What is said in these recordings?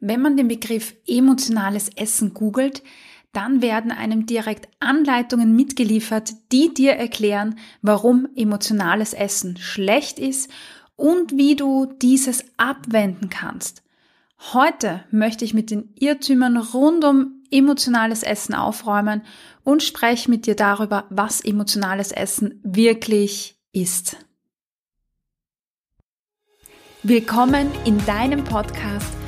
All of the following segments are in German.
Wenn man den Begriff emotionales Essen googelt, dann werden einem direkt Anleitungen mitgeliefert, die dir erklären, warum emotionales Essen schlecht ist und wie du dieses abwenden kannst. Heute möchte ich mit den Irrtümern rund um emotionales Essen aufräumen und spreche mit dir darüber, was emotionales Essen wirklich ist. Willkommen in deinem Podcast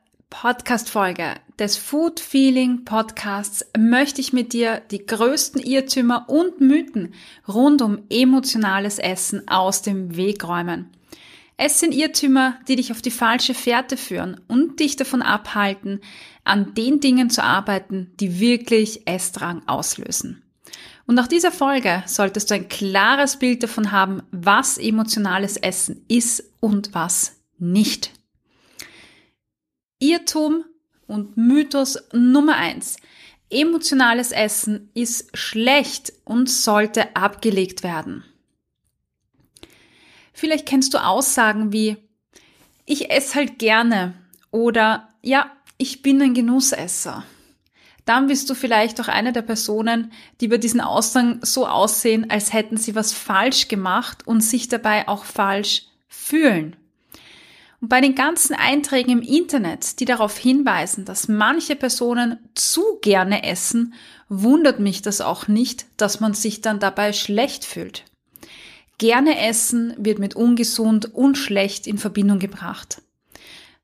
Podcast-Folge des Food Feeling Podcasts möchte ich mit dir die größten Irrtümer und Mythen rund um emotionales Essen aus dem Weg räumen. Es sind Irrtümer, die dich auf die falsche Fährte führen und dich davon abhalten, an den Dingen zu arbeiten, die wirklich Essdrang auslösen. Und nach dieser Folge solltest du ein klares Bild davon haben, was emotionales Essen ist und was nicht. Irrtum und Mythos Nummer eins: Emotionales Essen ist schlecht und sollte abgelegt werden. Vielleicht kennst du Aussagen wie ich esse halt gerne oder ja, ich bin ein Genussesser. Dann bist du vielleicht auch eine der Personen, die bei diesen Aussagen so aussehen, als hätten sie was falsch gemacht und sich dabei auch falsch fühlen. Und bei den ganzen Einträgen im Internet, die darauf hinweisen, dass manche Personen zu gerne essen, wundert mich das auch nicht, dass man sich dann dabei schlecht fühlt. Gerne essen wird mit ungesund und schlecht in Verbindung gebracht.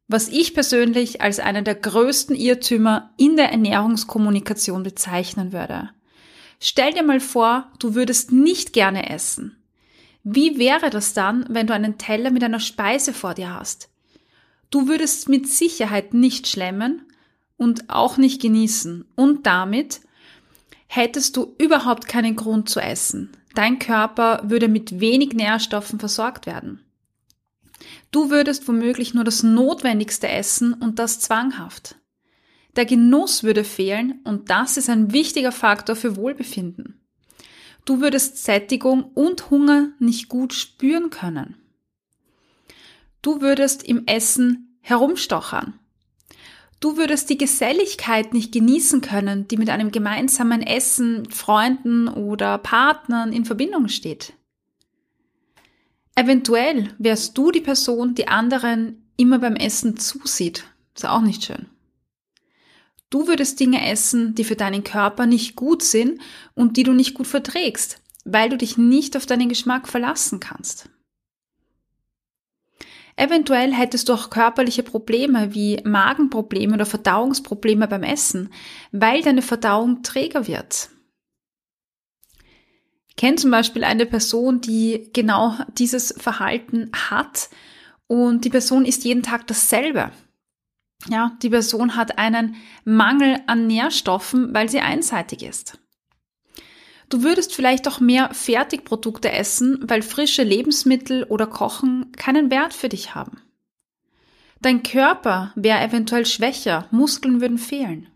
Was ich persönlich als einen der größten Irrtümer in der Ernährungskommunikation bezeichnen würde. Stell dir mal vor, du würdest nicht gerne essen. Wie wäre das dann, wenn du einen Teller mit einer Speise vor dir hast? Du würdest mit Sicherheit nicht schlemmen und auch nicht genießen und damit hättest du überhaupt keinen Grund zu essen. Dein Körper würde mit wenig Nährstoffen versorgt werden. Du würdest womöglich nur das Notwendigste essen und das zwanghaft. Der Genuss würde fehlen und das ist ein wichtiger Faktor für Wohlbefinden. Du würdest Sättigung und Hunger nicht gut spüren können. Du würdest im Essen herumstochern. Du würdest die Geselligkeit nicht genießen können, die mit einem gemeinsamen Essen, Freunden oder Partnern in Verbindung steht. Eventuell wärst du die Person, die anderen immer beim Essen zusieht. Ist auch nicht schön. Du würdest Dinge essen, die für deinen Körper nicht gut sind und die du nicht gut verträgst, weil du dich nicht auf deinen Geschmack verlassen kannst. Eventuell hättest du auch körperliche Probleme wie Magenprobleme oder Verdauungsprobleme beim Essen, weil deine Verdauung träger wird. Ich kenne zum Beispiel eine Person, die genau dieses Verhalten hat und die Person ist jeden Tag dasselbe. Ja, die Person hat einen Mangel an Nährstoffen, weil sie einseitig ist. Du würdest vielleicht auch mehr Fertigprodukte essen, weil frische Lebensmittel oder Kochen keinen Wert für dich haben. Dein Körper wäre eventuell schwächer, Muskeln würden fehlen.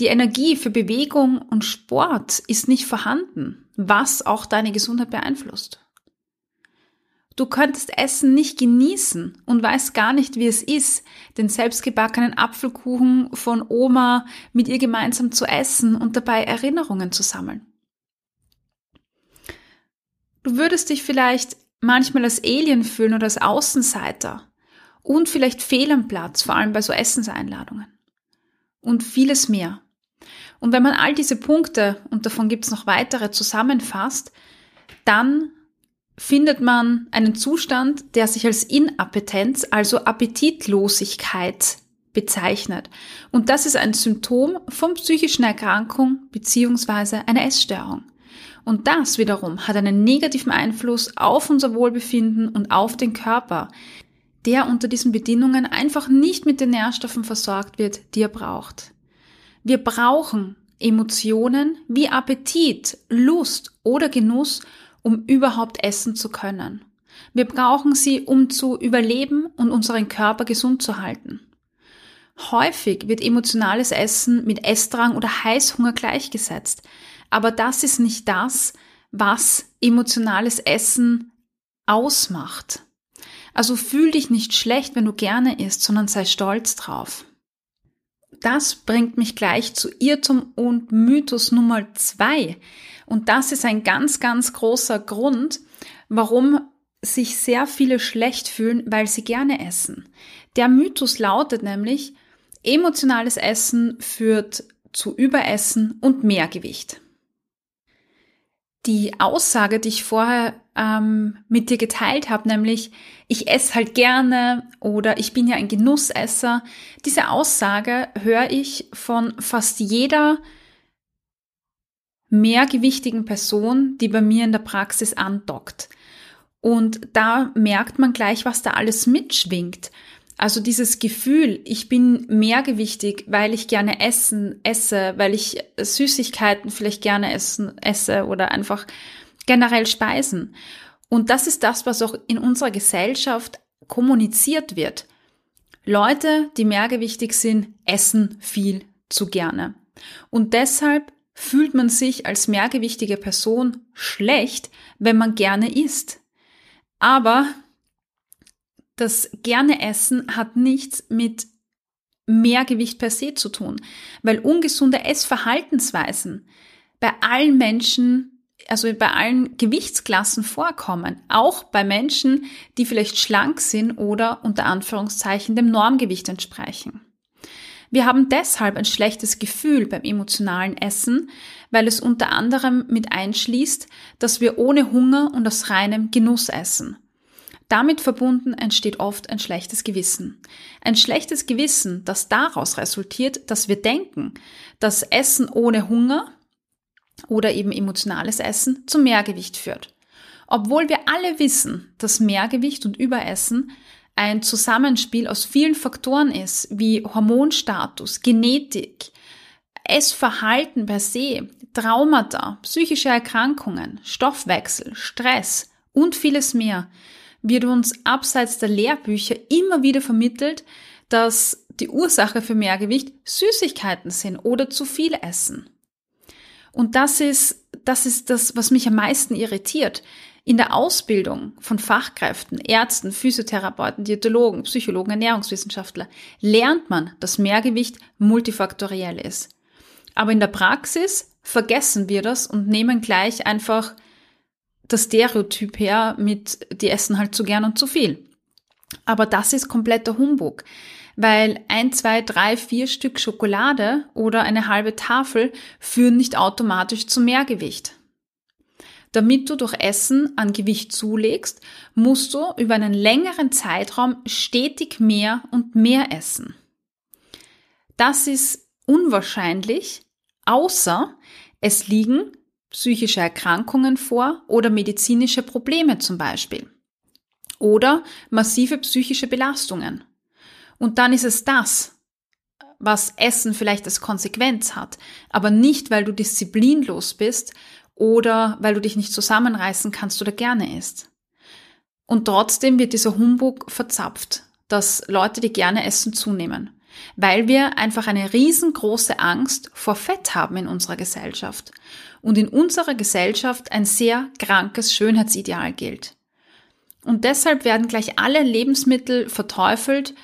Die Energie für Bewegung und Sport ist nicht vorhanden, was auch deine Gesundheit beeinflusst. Du könntest Essen nicht genießen und weißt gar nicht, wie es ist, den selbstgebackenen Apfelkuchen von Oma mit ihr gemeinsam zu essen und dabei Erinnerungen zu sammeln. Du würdest dich vielleicht manchmal als Alien fühlen oder als Außenseiter und vielleicht fehl am Platz, vor allem bei so Essenseinladungen. Und vieles mehr. Und wenn man all diese Punkte, und davon gibt es noch weitere, zusammenfasst, dann findet man einen Zustand, der sich als Inappetenz, also Appetitlosigkeit bezeichnet. Und das ist ein Symptom von psychischen Erkrankung beziehungsweise einer Essstörung. Und das wiederum hat einen negativen Einfluss auf unser Wohlbefinden und auf den Körper. der unter diesen Bedingungen einfach nicht mit den Nährstoffen versorgt wird, die er braucht. Wir brauchen Emotionen wie Appetit, Lust oder Genuss, um überhaupt essen zu können. Wir brauchen sie, um zu überleben und unseren Körper gesund zu halten. Häufig wird emotionales Essen mit Essdrang oder Heißhunger gleichgesetzt, aber das ist nicht das, was emotionales Essen ausmacht. Also fühl dich nicht schlecht, wenn du gerne isst, sondern sei stolz drauf. Das bringt mich gleich zu Irrtum und Mythos Nummer zwei. Und das ist ein ganz, ganz großer Grund, warum sich sehr viele schlecht fühlen, weil sie gerne essen. Der Mythos lautet nämlich, emotionales Essen führt zu Überessen und Mehrgewicht. Die Aussage, die ich vorher ähm, mit dir geteilt habe, nämlich ich esse halt gerne oder ich bin ja ein Genussesser, diese Aussage höre ich von fast jeder mehrgewichtigen Person, die bei mir in der Praxis andockt. Und da merkt man gleich, was da alles mitschwingt. Also dieses Gefühl, ich bin mehrgewichtig, weil ich gerne essen, esse, weil ich Süßigkeiten vielleicht gerne essen, esse oder einfach generell Speisen. Und das ist das, was auch in unserer Gesellschaft kommuniziert wird. Leute, die mehrgewichtig sind, essen viel zu gerne. Und deshalb fühlt man sich als mehrgewichtige Person schlecht, wenn man gerne isst. Aber das gerne Essen hat nichts mit Mehrgewicht per se zu tun, weil ungesunde Essverhaltensweisen bei allen Menschen, also bei allen Gewichtsklassen vorkommen, auch bei Menschen, die vielleicht schlank sind oder unter Anführungszeichen dem Normgewicht entsprechen. Wir haben deshalb ein schlechtes Gefühl beim emotionalen Essen, weil es unter anderem mit einschließt, dass wir ohne Hunger und aus reinem Genuss essen. Damit verbunden entsteht oft ein schlechtes Gewissen. Ein schlechtes Gewissen, das daraus resultiert, dass wir denken, dass Essen ohne Hunger oder eben emotionales Essen zu Mehrgewicht führt. Obwohl wir alle wissen, dass Mehrgewicht und Überessen ein Zusammenspiel aus vielen Faktoren ist, wie Hormonstatus, Genetik, Essverhalten per se, Traumata, psychische Erkrankungen, Stoffwechsel, Stress und vieles mehr, wird uns abseits der Lehrbücher immer wieder vermittelt, dass die Ursache für Mehrgewicht Süßigkeiten sind oder zu viel Essen. Und das ist, das ist das, was mich am meisten irritiert. In der Ausbildung von Fachkräften, Ärzten, Physiotherapeuten, Diätologen, Psychologen, Ernährungswissenschaftler lernt man, dass Mehrgewicht multifaktoriell ist. Aber in der Praxis vergessen wir das und nehmen gleich einfach das Stereotyp her mit, die essen halt zu gern und zu viel. Aber das ist kompletter Humbug, weil ein, zwei, drei, vier Stück Schokolade oder eine halbe Tafel führen nicht automatisch zu Mehrgewicht. Damit du durch Essen an Gewicht zulegst, musst du über einen längeren Zeitraum stetig mehr und mehr essen. Das ist unwahrscheinlich, außer es liegen psychische Erkrankungen vor oder medizinische Probleme zum Beispiel. Oder massive psychische Belastungen. Und dann ist es das, was Essen vielleicht als Konsequenz hat, aber nicht, weil du disziplinlos bist oder weil du dich nicht zusammenreißen kannst oder gerne isst. Und trotzdem wird dieser Humbug verzapft, dass Leute, die gerne essen, zunehmen weil wir einfach eine riesengroße Angst vor Fett haben in unserer Gesellschaft und in unserer Gesellschaft ein sehr krankes Schönheitsideal gilt. Und deshalb werden gleich alle Lebensmittel verteufelt,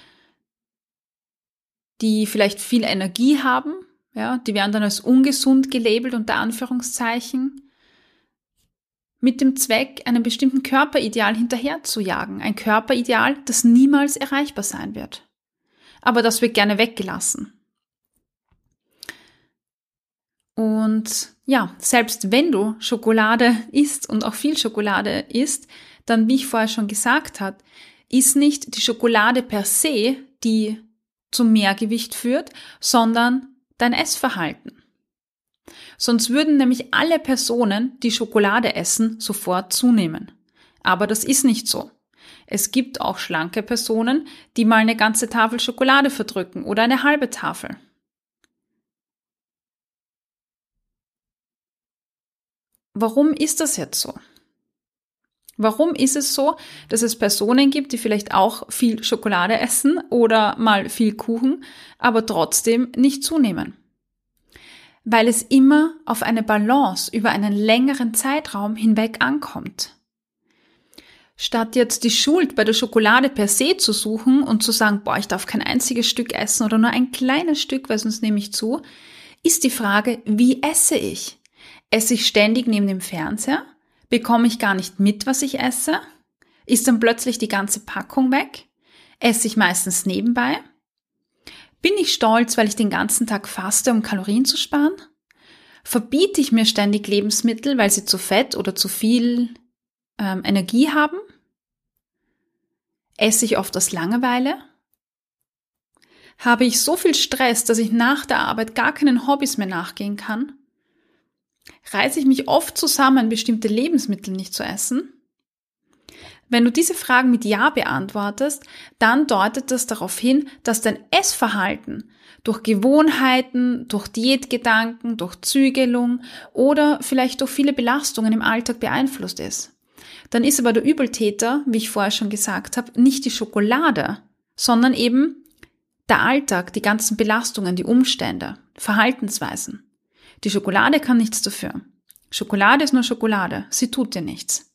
die vielleicht viel Energie haben, ja, die werden dann als ungesund gelabelt unter Anführungszeichen, mit dem Zweck, einem bestimmten Körperideal hinterherzujagen, ein Körperideal, das niemals erreichbar sein wird aber das wird gerne weggelassen. Und ja, selbst wenn du Schokolade isst und auch viel Schokolade isst, dann, wie ich vorher schon gesagt habe, ist nicht die Schokolade per se, die zum Mehrgewicht führt, sondern dein Essverhalten. Sonst würden nämlich alle Personen, die Schokolade essen, sofort zunehmen. Aber das ist nicht so. Es gibt auch schlanke Personen, die mal eine ganze Tafel Schokolade verdrücken oder eine halbe Tafel. Warum ist das jetzt so? Warum ist es so, dass es Personen gibt, die vielleicht auch viel Schokolade essen oder mal viel Kuchen, aber trotzdem nicht zunehmen? Weil es immer auf eine Balance über einen längeren Zeitraum hinweg ankommt. Statt jetzt die Schuld bei der Schokolade per se zu suchen und zu sagen, boah, ich darf kein einziges Stück essen oder nur ein kleines Stück, weil sonst nehme ich zu, ist die Frage, wie esse ich? Esse ich ständig neben dem Fernseher? Bekomme ich gar nicht mit, was ich esse? Ist dann plötzlich die ganze Packung weg? Esse ich meistens nebenbei? Bin ich stolz, weil ich den ganzen Tag faste, um Kalorien zu sparen? Verbiete ich mir ständig Lebensmittel, weil sie zu fett oder zu viel ähm, Energie haben? Esse ich oft aus Langeweile? Habe ich so viel Stress, dass ich nach der Arbeit gar keinen Hobbys mehr nachgehen kann? Reiße ich mich oft zusammen, bestimmte Lebensmittel nicht zu essen? Wenn du diese Fragen mit Ja beantwortest, dann deutet das darauf hin, dass dein Essverhalten durch Gewohnheiten, durch Diätgedanken, durch Zügelung oder vielleicht durch viele Belastungen im Alltag beeinflusst ist. Dann ist aber der Übeltäter, wie ich vorher schon gesagt habe, nicht die Schokolade, sondern eben der Alltag, die ganzen Belastungen, die Umstände, Verhaltensweisen. Die Schokolade kann nichts dafür. Schokolade ist nur Schokolade. Sie tut dir nichts.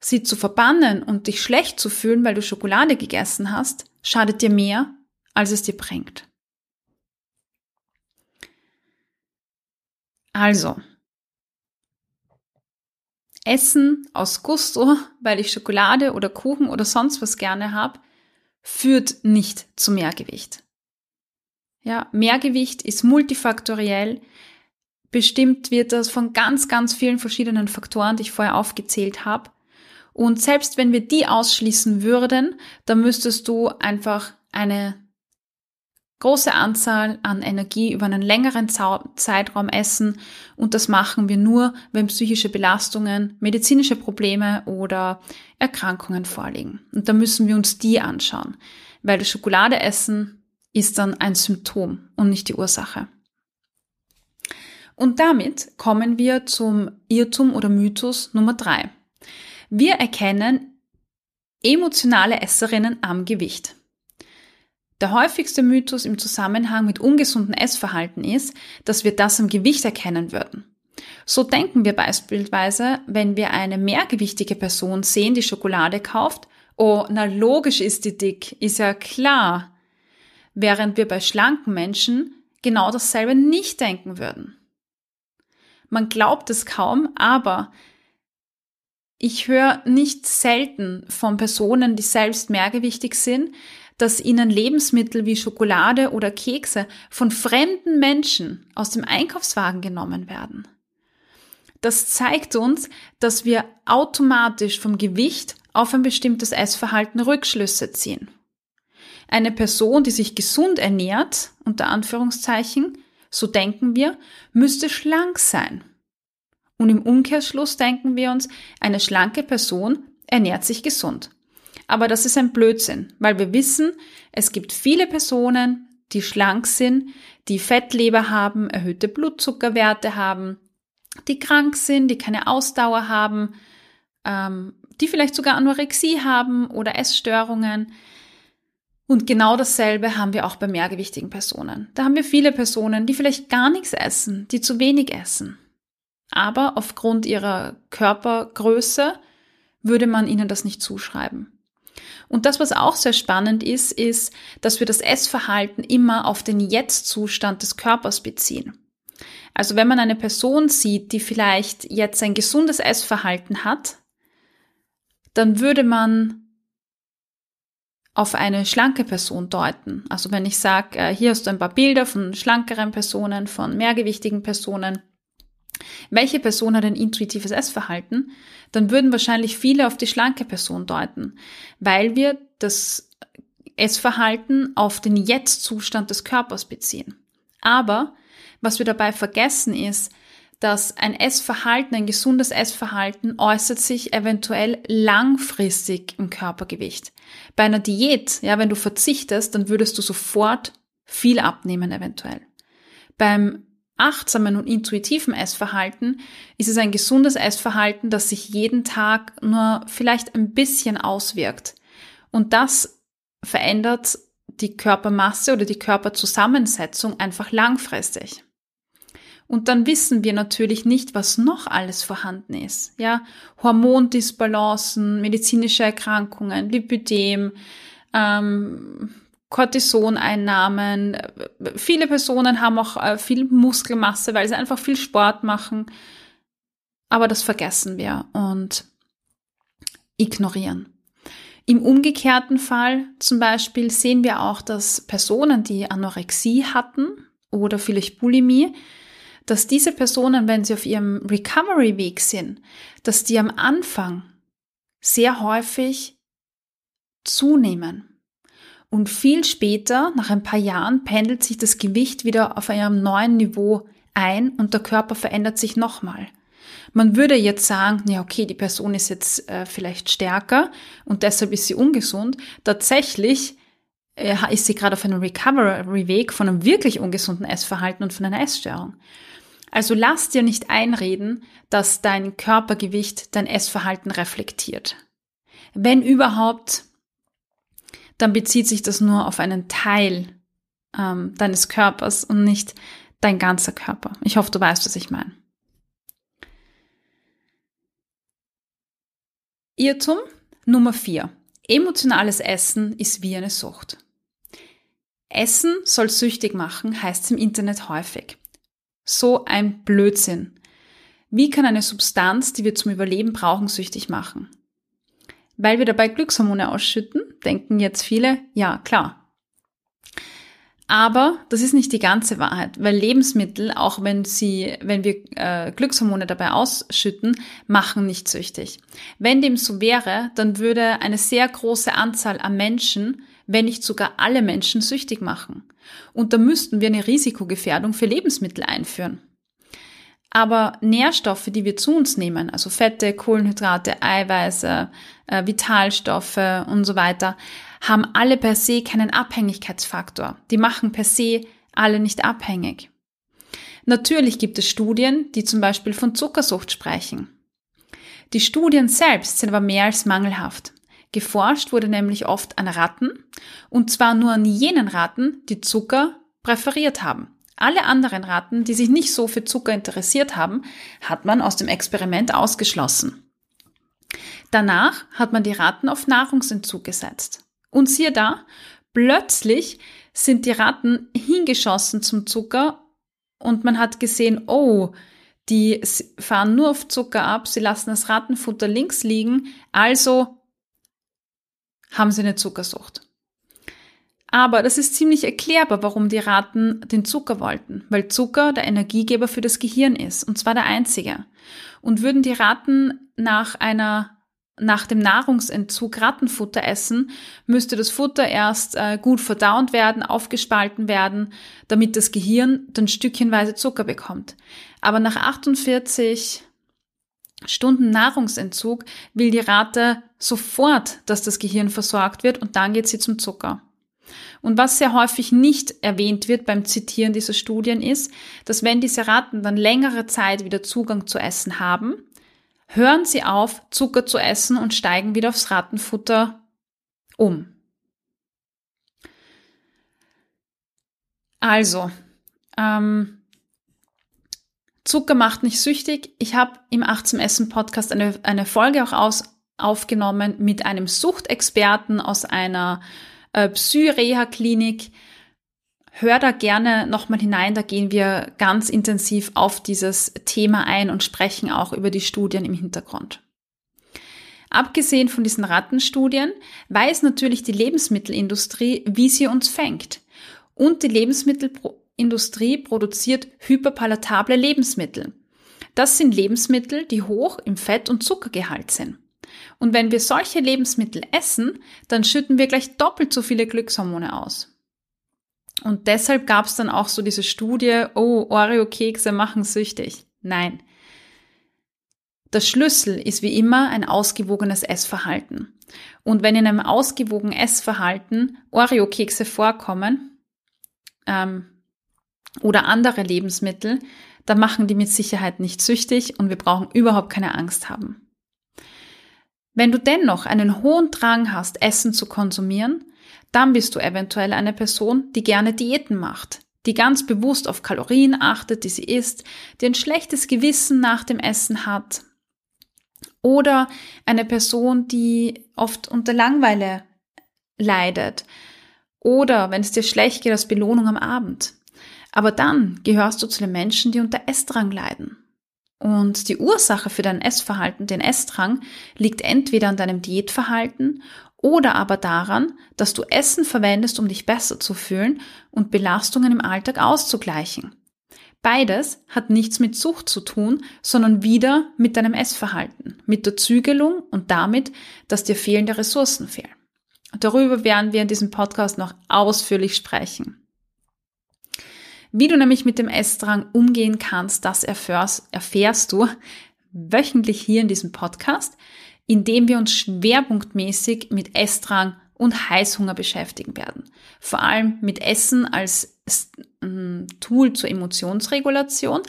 Sie zu verbannen und dich schlecht zu fühlen, weil du Schokolade gegessen hast, schadet dir mehr, als es dir bringt. Also, Essen aus Gusto, weil ich Schokolade oder Kuchen oder sonst was gerne habe, führt nicht zu Mehrgewicht. Ja, Mehrgewicht ist multifaktoriell. Bestimmt wird das von ganz, ganz vielen verschiedenen Faktoren, die ich vorher aufgezählt habe. Und selbst wenn wir die ausschließen würden, dann müsstest du einfach eine große Anzahl an Energie über einen längeren Zeitraum essen. Und das machen wir nur, wenn psychische Belastungen, medizinische Probleme oder Erkrankungen vorliegen. Und da müssen wir uns die anschauen. Weil das Schokoladeessen ist dann ein Symptom und nicht die Ursache. Und damit kommen wir zum Irrtum oder Mythos Nummer drei. Wir erkennen emotionale Esserinnen am Gewicht. Der häufigste Mythos im Zusammenhang mit ungesundem Essverhalten ist, dass wir das am Gewicht erkennen würden. So denken wir beispielsweise, wenn wir eine mehrgewichtige Person sehen, die Schokolade kauft, oh, na logisch ist die dick, ist ja klar, während wir bei schlanken Menschen genau dasselbe nicht denken würden. Man glaubt es kaum, aber ich höre nicht selten von Personen, die selbst mehrgewichtig sind, dass ihnen Lebensmittel wie Schokolade oder Kekse von fremden Menschen aus dem Einkaufswagen genommen werden. Das zeigt uns, dass wir automatisch vom Gewicht auf ein bestimmtes Essverhalten Rückschlüsse ziehen. Eine Person, die sich gesund ernährt, unter Anführungszeichen, so denken wir, müsste schlank sein. Und im Umkehrschluss denken wir uns, eine schlanke Person ernährt sich gesund. Aber das ist ein Blödsinn, weil wir wissen, es gibt viele Personen, die schlank sind, die Fettleber haben, erhöhte Blutzuckerwerte haben, die krank sind, die keine Ausdauer haben, ähm, die vielleicht sogar Anorexie haben oder Essstörungen. Und genau dasselbe haben wir auch bei mehrgewichtigen Personen. Da haben wir viele Personen, die vielleicht gar nichts essen, die zu wenig essen. Aber aufgrund ihrer Körpergröße würde man ihnen das nicht zuschreiben. Und das, was auch sehr spannend ist, ist, dass wir das Essverhalten immer auf den Jetzt-Zustand des Körpers beziehen. Also wenn man eine Person sieht, die vielleicht jetzt ein gesundes Essverhalten hat, dann würde man auf eine schlanke Person deuten. Also wenn ich sage, äh, hier hast du ein paar Bilder von schlankeren Personen, von mehrgewichtigen Personen, welche Person hat ein intuitives Essverhalten, dann würden wahrscheinlich viele auf die schlanke Person deuten, weil wir das Essverhalten auf den Jetzt-Zustand des Körpers beziehen. Aber was wir dabei vergessen ist, dass ein Essverhalten, ein gesundes Essverhalten äußert sich eventuell langfristig im Körpergewicht. Bei einer Diät, ja, wenn du verzichtest, dann würdest du sofort viel abnehmen eventuell. Beim achtsamen und intuitiven Essverhalten ist es ein gesundes Essverhalten, das sich jeden Tag nur vielleicht ein bisschen auswirkt. Und das verändert die Körpermasse oder die Körperzusammensetzung einfach langfristig. Und dann wissen wir natürlich nicht, was noch alles vorhanden ist. Ja, Hormondisbalancen, medizinische Erkrankungen, Lipidem, ähm, Cortisoneinnahmen. Viele Personen haben auch äh, viel Muskelmasse, weil sie einfach viel Sport machen. Aber das vergessen wir und ignorieren. Im umgekehrten Fall zum Beispiel sehen wir auch, dass Personen, die Anorexie hatten oder vielleicht Bulimie, dass diese Personen, wenn sie auf ihrem Recovery-Weg sind, dass die am Anfang sehr häufig zunehmen. Und viel später, nach ein paar Jahren, pendelt sich das Gewicht wieder auf einem neuen Niveau ein und der Körper verändert sich nochmal. Man würde jetzt sagen, ja, okay, die Person ist jetzt äh, vielleicht stärker und deshalb ist sie ungesund. Tatsächlich äh, ist sie gerade auf einem Recovery-Weg von einem wirklich ungesunden Essverhalten und von einer Essstörung. Also lass dir nicht einreden, dass dein Körpergewicht dein Essverhalten reflektiert. Wenn überhaupt, dann bezieht sich das nur auf einen Teil ähm, deines Körpers und nicht dein ganzer Körper. Ich hoffe, du weißt, was ich meine. Irrtum Nummer 4. Emotionales Essen ist wie eine Sucht. Essen soll süchtig machen, heißt im Internet häufig. So ein Blödsinn. Wie kann eine Substanz, die wir zum Überleben brauchen, süchtig machen? Weil wir dabei Glückshormone ausschütten, denken jetzt viele, ja klar. Aber das ist nicht die ganze Wahrheit, weil Lebensmittel, auch wenn sie, wenn wir äh, Glückshormone dabei ausschütten, machen nicht süchtig. Wenn dem so wäre, dann würde eine sehr große Anzahl an Menschen, wenn nicht sogar alle Menschen, süchtig machen. Und da müssten wir eine Risikogefährdung für Lebensmittel einführen. Aber Nährstoffe, die wir zu uns nehmen, also Fette, Kohlenhydrate, Eiweiße, äh, Vitalstoffe und so weiter, haben alle per se keinen Abhängigkeitsfaktor. Die machen per se alle nicht abhängig. Natürlich gibt es Studien, die zum Beispiel von Zuckersucht sprechen. Die Studien selbst sind aber mehr als mangelhaft. Geforscht wurde nämlich oft an Ratten, und zwar nur an jenen Ratten, die Zucker präferiert haben. Alle anderen Ratten, die sich nicht so für Zucker interessiert haben, hat man aus dem Experiment ausgeschlossen. Danach hat man die Ratten auf Nahrungsentzug gesetzt. Und siehe da, plötzlich sind die Ratten hingeschossen zum Zucker und man hat gesehen, oh, die fahren nur auf Zucker ab, sie lassen das Rattenfutter links liegen, also haben sie eine Zuckersucht. Aber das ist ziemlich erklärbar, warum die Ratten den Zucker wollten, weil Zucker der Energiegeber für das Gehirn ist, und zwar der einzige. Und würden die Ratten nach einer nach dem Nahrungsentzug Rattenfutter essen, müsste das Futter erst äh, gut verdaunt werden, aufgespalten werden, damit das Gehirn dann stückchenweise Zucker bekommt. Aber nach 48 Stunden Nahrungsentzug will die Ratte sofort, dass das Gehirn versorgt wird und dann geht sie zum Zucker. Und was sehr häufig nicht erwähnt wird beim Zitieren dieser Studien ist, dass wenn diese Ratten dann längere Zeit wieder Zugang zu Essen haben, hören sie auf, Zucker zu essen und steigen wieder aufs Rattenfutter um. Also, ähm, Zucker macht nicht süchtig. Ich habe im 18 Essen Podcast eine, eine Folge auch aus, aufgenommen mit einem Suchtexperten aus einer äh, Psy-Reha-Klinik. Hör da gerne nochmal hinein, da gehen wir ganz intensiv auf dieses Thema ein und sprechen auch über die Studien im Hintergrund. Abgesehen von diesen Rattenstudien weiß natürlich die Lebensmittelindustrie, wie sie uns fängt. Und die Lebensmittelindustrie produziert hyperpalatable Lebensmittel. Das sind Lebensmittel, die hoch im Fett- und Zuckergehalt sind. Und wenn wir solche Lebensmittel essen, dann schütten wir gleich doppelt so viele Glückshormone aus. Und deshalb gab es dann auch so diese Studie, oh, Oreo-Kekse machen süchtig. Nein. Der Schlüssel ist wie immer ein ausgewogenes Essverhalten. Und wenn in einem ausgewogenen Essverhalten Oreo-Kekse vorkommen ähm, oder andere Lebensmittel, dann machen die mit Sicherheit nicht süchtig und wir brauchen überhaupt keine Angst haben. Wenn du dennoch einen hohen Drang hast, Essen zu konsumieren, dann bist du eventuell eine Person, die gerne Diäten macht, die ganz bewusst auf Kalorien achtet, die sie isst, die ein schlechtes Gewissen nach dem Essen hat. Oder eine Person, die oft unter Langweile leidet. Oder wenn es dir schlecht geht, als Belohnung am Abend. Aber dann gehörst du zu den Menschen, die unter Essdrang leiden. Und die Ursache für dein Essverhalten, den Essdrang, liegt entweder an deinem Diätverhalten oder aber daran, dass du Essen verwendest, um dich besser zu fühlen und Belastungen im Alltag auszugleichen. Beides hat nichts mit Sucht zu tun, sondern wieder mit deinem Essverhalten, mit der Zügelung und damit, dass dir fehlende Ressourcen fehlen. Darüber werden wir in diesem Podcast noch ausführlich sprechen. Wie du nämlich mit dem Essdrang umgehen kannst, das erfährst, erfährst du wöchentlich hier in diesem Podcast, indem wir uns schwerpunktmäßig mit Essdrang und Heißhunger beschäftigen werden. Vor allem mit Essen als ähm, Tool zur Emotionsregulation,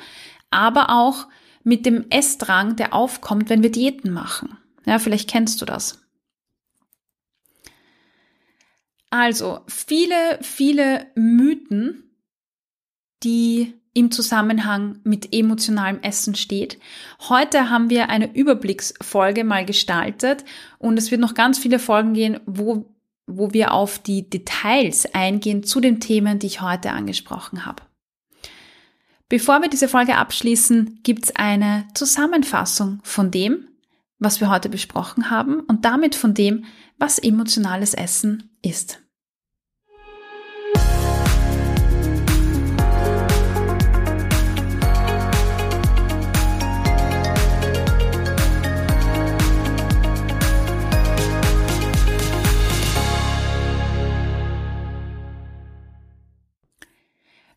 aber auch mit dem Essdrang, der aufkommt, wenn wir Diäten machen. Ja, vielleicht kennst du das. Also, viele, viele Mythen die im Zusammenhang mit emotionalem Essen steht. Heute haben wir eine Überblicksfolge mal gestaltet und es wird noch ganz viele Folgen gehen, wo, wo wir auf die Details eingehen zu den Themen, die ich heute angesprochen habe. Bevor wir diese Folge abschließen, gibt es eine Zusammenfassung von dem, was wir heute besprochen haben und damit von dem, was emotionales Essen ist.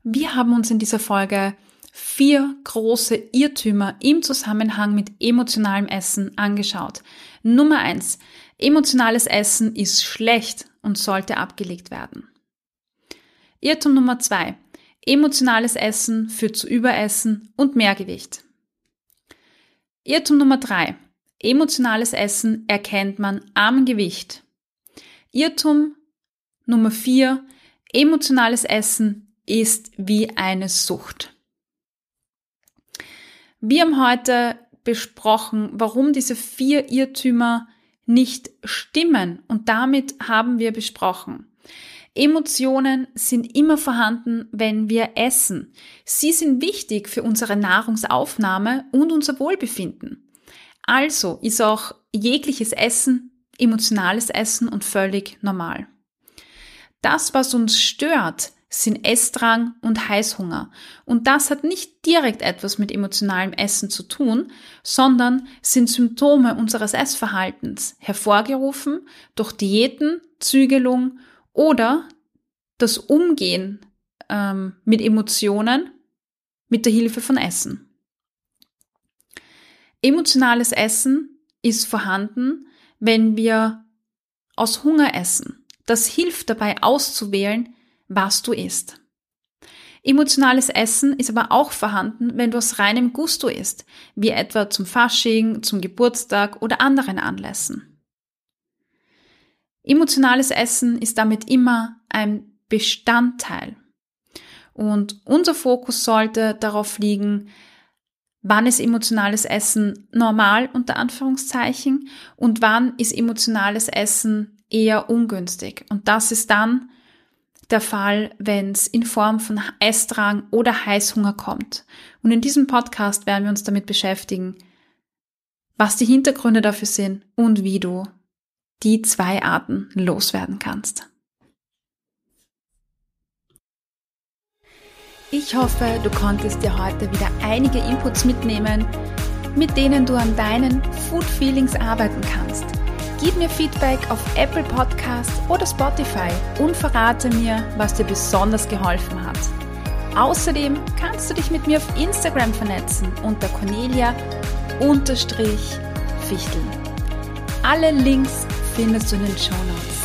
Wir haben uns in dieser Folge vier große Irrtümer im Zusammenhang mit emotionalem Essen angeschaut. Nummer eins: Emotionales Essen ist schlecht und sollte abgelegt werden. Irrtum Nummer zwei: Emotionales Essen führt zu Überessen und Mehrgewicht. Irrtum Nummer drei: Emotionales Essen erkennt man am Gewicht. Irrtum Nummer vier: Emotionales Essen ist wie eine Sucht. Wir haben heute besprochen, warum diese vier Irrtümer nicht stimmen und damit haben wir besprochen. Emotionen sind immer vorhanden, wenn wir essen. Sie sind wichtig für unsere Nahrungsaufnahme und unser Wohlbefinden. Also ist auch jegliches Essen emotionales Essen und völlig normal. Das, was uns stört, sind Essdrang und Heißhunger. Und das hat nicht direkt etwas mit emotionalem Essen zu tun, sondern sind Symptome unseres Essverhaltens, hervorgerufen durch Diäten, Zügelung oder das Umgehen ähm, mit Emotionen mit der Hilfe von Essen. Emotionales Essen ist vorhanden, wenn wir aus Hunger essen. Das hilft dabei auszuwählen, was du isst. Emotionales Essen ist aber auch vorhanden, wenn du aus reinem Gusto isst, wie etwa zum Fasching, zum Geburtstag oder anderen Anlässen. Emotionales Essen ist damit immer ein Bestandteil. Und unser Fokus sollte darauf liegen, wann ist emotionales Essen normal unter Anführungszeichen und wann ist emotionales Essen eher ungünstig. Und das ist dann, der Fall, wenn es in Form von Essdrang oder Heißhunger kommt. Und in diesem Podcast werden wir uns damit beschäftigen, was die Hintergründe dafür sind und wie du die zwei Arten loswerden kannst. Ich hoffe, du konntest dir heute wieder einige Inputs mitnehmen, mit denen du an deinen Food Feelings arbeiten kannst. Gib mir Feedback auf Apple Podcast oder Spotify und verrate mir, was dir besonders geholfen hat. Außerdem kannst du dich mit mir auf Instagram vernetzen unter Cornelia-Fichteln. Alle Links findest du in den Show Notes.